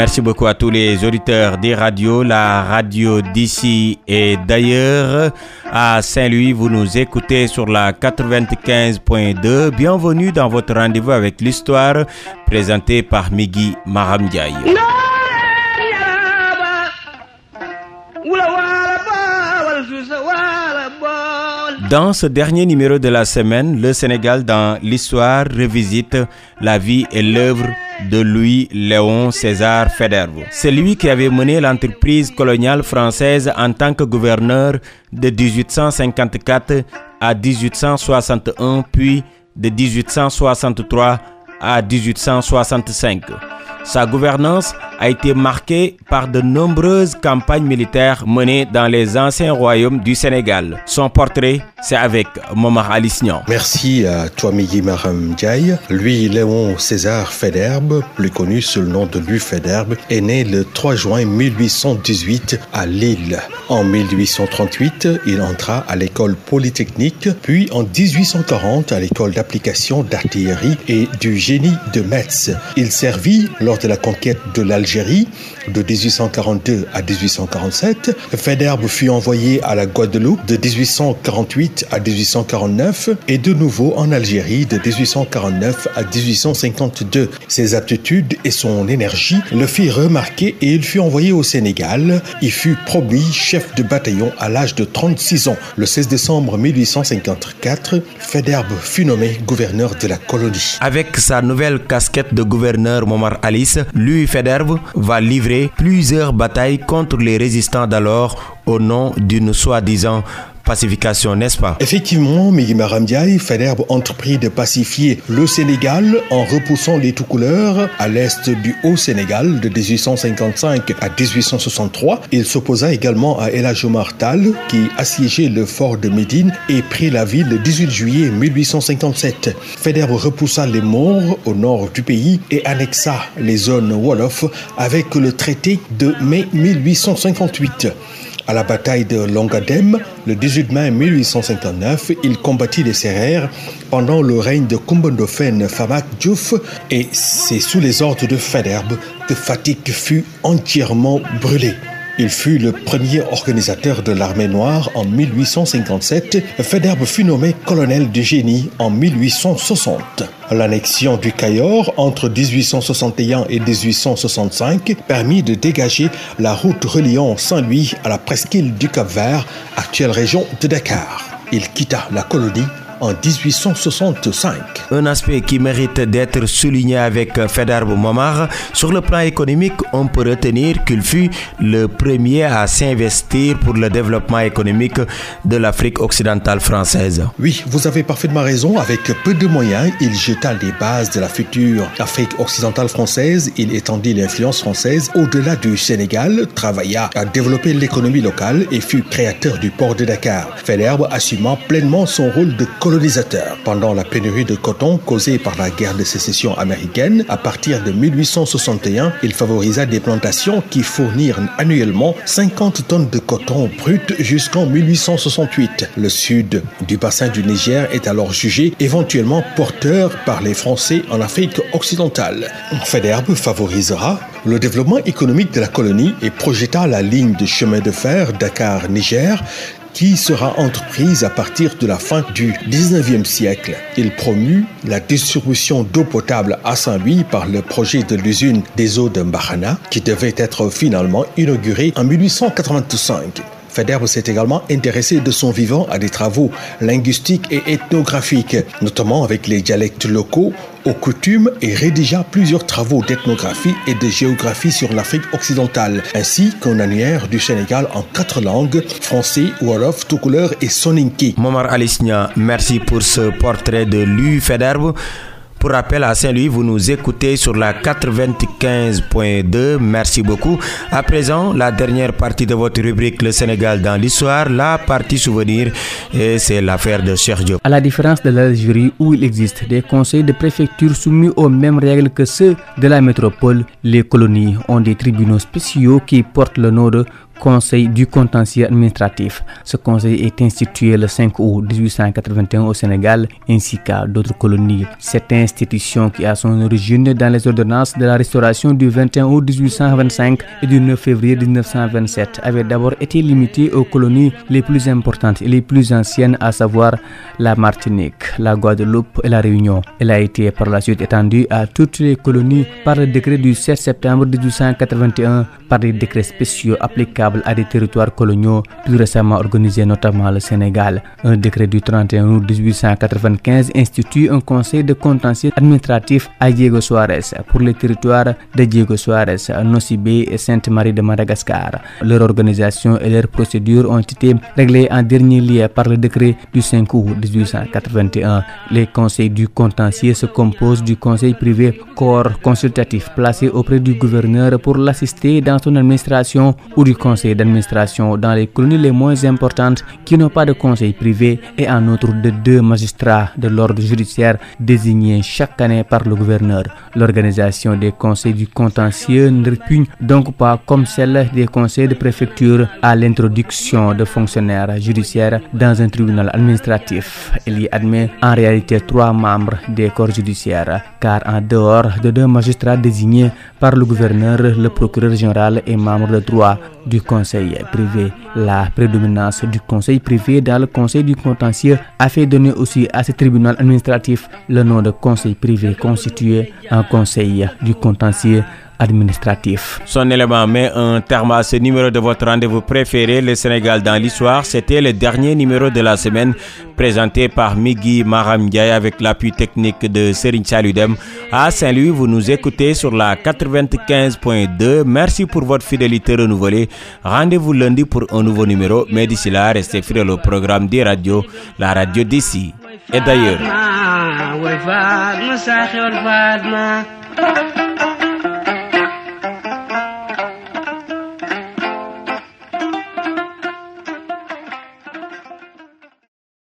Merci beaucoup à tous les auditeurs des radios, la radio d'ici et d'ailleurs. À Saint-Louis, vous nous écoutez sur la 95.2. Bienvenue dans votre rendez-vous avec l'histoire présenté par Migui Maramdiaye. Dans ce dernier numéro de la semaine, le Sénégal dans l'histoire revisite la vie et l'œuvre de Louis-Léon César Federbe. C'est lui qui avait mené l'entreprise coloniale française en tant que gouverneur de 1854 à 1861, puis de 1863 à 1865. Sa gouvernance a été marquée par de nombreuses campagnes militaires menées dans les anciens royaumes du Sénégal. Son portrait, c'est avec Momar Alisnian. Merci à toi, Migi Maram Diaye. Lui, Léon César Federbe, plus connu sous le nom de Louis Federbe, est né le 3 juin 1818 à Lille. En 1838, il entra à l'école polytechnique, puis en 1840 à l'école d'application d'artillerie et du génie de Metz. Il servit lors de la conquête de l'Algérie de 1842 à 1847. Federbe fut envoyé à la Guadeloupe de 1848 à 1849 et de nouveau en Algérie de 1849 à 1852. Ses aptitudes et son énergie le firent remarquer et il fut envoyé au Sénégal. Il fut promu chef de bataillon à l'âge de 36 ans. Le 16 décembre 1854, Federbe fut nommé gouverneur de la colonie. Avec sa nouvelle casquette de gouverneur Momar Alice, Louis Federbe va livrer plusieurs batailles contre les résistants d'alors au nom d'une soi-disant pacification, n'est-ce pas? Effectivement, Migima Ramdiaye, Federbe entreprit de pacifier le Sénégal en repoussant les tout couleurs à l'est du Haut-Sénégal de 1855 à 1863. Il s'opposa également à El qui assiégeait le fort de Médine et prit la ville le 18 juillet 1857. Federbe repoussa les Maures au nord du pays et annexa les zones Wolof avec le traité de mai 1858. À la bataille de Longadem, le 18 mai 1859, il combattit les Serrères pendant le règne de Kumbandofen Famak Diouf et c'est sous les ordres de Federbe que Fatik fut entièrement brûlé. Il fut le premier organisateur de l'armée noire en 1857. Federbe fut nommé colonel de génie en 1860. L'annexion du Cayor entre 1861 et 1865 permit de dégager la route reliant Saint-Louis à la presqu'île du Cap-Vert, actuelle région de Dakar. Il quitta la colonie en 1865. Un aspect qui mérite d'être souligné avec Federbe Momar, sur le plan économique, on peut retenir qu'il fut le premier à s'investir pour le développement économique de l'Afrique occidentale française. Oui, vous avez parfaitement raison. Avec peu de moyens, il jeta les bases de la future Afrique occidentale française. Il étendit l'influence française au-delà du Sénégal, travailla à développer l'économie locale et fut créateur du port de Dakar. Federbe assuma pleinement son rôle de Pendant la pénurie de coton causée par la guerre de sécession américaine, à partir de 1861, il favorisa des plantations qui fournirent annuellement 50 tonnes de coton brut jusqu'en 1868. Le sud du bassin du Niger est alors jugé éventuellement porteur par les Français en Afrique occidentale. Federbe favorisera le développement économique de la colonie et projeta la ligne de chemin de fer Dakar-Niger qui sera entreprise à partir de la fin du 19e siècle. Il promut la distribution d'eau potable à Saint-Louis par le projet de l'usine des eaux de Mbahana qui devait être finalement inaugurée en 1885. Federbe s'est également intéressé de son vivant à des travaux linguistiques et ethnographiques, notamment avec les dialectes locaux, aux coutumes et rédigea plusieurs travaux d'ethnographie et de géographie sur l'Afrique occidentale, ainsi qu'un annuaire du Sénégal en quatre langues, français, wolof, toucouleur et soninké. Momar Alisnia, merci pour ce portrait de Lu Federbe. Pour rappel à Saint-Louis, vous nous écoutez sur la 95.2. Merci beaucoup. À présent, la dernière partie de votre rubrique Le Sénégal dans l'histoire, la partie souvenir, et c'est l'affaire de Diop. À la différence de l'Algérie où il existe des conseils de préfecture soumis aux mêmes règles que ceux de la métropole, les colonies ont des tribunaux spéciaux qui portent le nom de Conseil du contentieux administratif. Ce conseil est institué le 5 août 1881 au Sénégal ainsi qu'à d'autres colonies. Cette institution qui a son origine dans les ordonnances de la restauration du 21 août 1825 et du 9 février 1927 avait d'abord été limitée aux colonies les plus importantes et les plus anciennes, à savoir la Martinique, la Guadeloupe et la Réunion. Elle a été par la suite étendue à toutes les colonies par le décret du 7 septembre 1881 par des décrets spéciaux applicables à des territoires coloniaux plus récemment organisés, notamment le Sénégal. Un décret du 31 août 1895 institue un conseil de contentieux administratif à Diego Suarez pour les territoires de Diego Suarez, Nocibé et Sainte-Marie de Madagascar. Leur organisation et leurs procédures ont été réglées en dernier lieu par le décret du 5 août 1881. Les conseils du contentieux se composent du conseil privé corps consultatif placé auprès du gouverneur pour l'assister dans son administration ou du conseil d'administration dans les colonies les moins importantes qui n'ont pas de conseil privé et en outre de deux magistrats de l'ordre judiciaire désignés chaque année par le gouverneur. L'organisation des conseils du contentieux ne répugne donc pas comme celle des conseils de préfecture à l'introduction de fonctionnaires judiciaires dans un tribunal administratif. Il y admet en réalité trois membres des corps judiciaires car en dehors de deux magistrats désignés par le gouverneur, le procureur général est membre de droit du conseil privé. La prédominance du conseil privé dans le conseil du contentieux a fait donner aussi à ce tribunal administratif le nom de conseil privé constitué en conseil du contentieux administratif. Son élément met un terme à ce numéro de votre rendez-vous préféré, le Sénégal dans l'histoire. C'était le dernier numéro de la semaine présenté par Migui Maram Ndiaye avec l'appui technique de Serine Saludem. À Saint-Louis, vous nous écoutez sur la 95.2. Merci pour votre fidélité renouvelée. Rendez-vous lundi pour un nouveau numéro. Mais d'ici là, restez fidèles au programme des radios, la radio d'ici et d'ailleurs.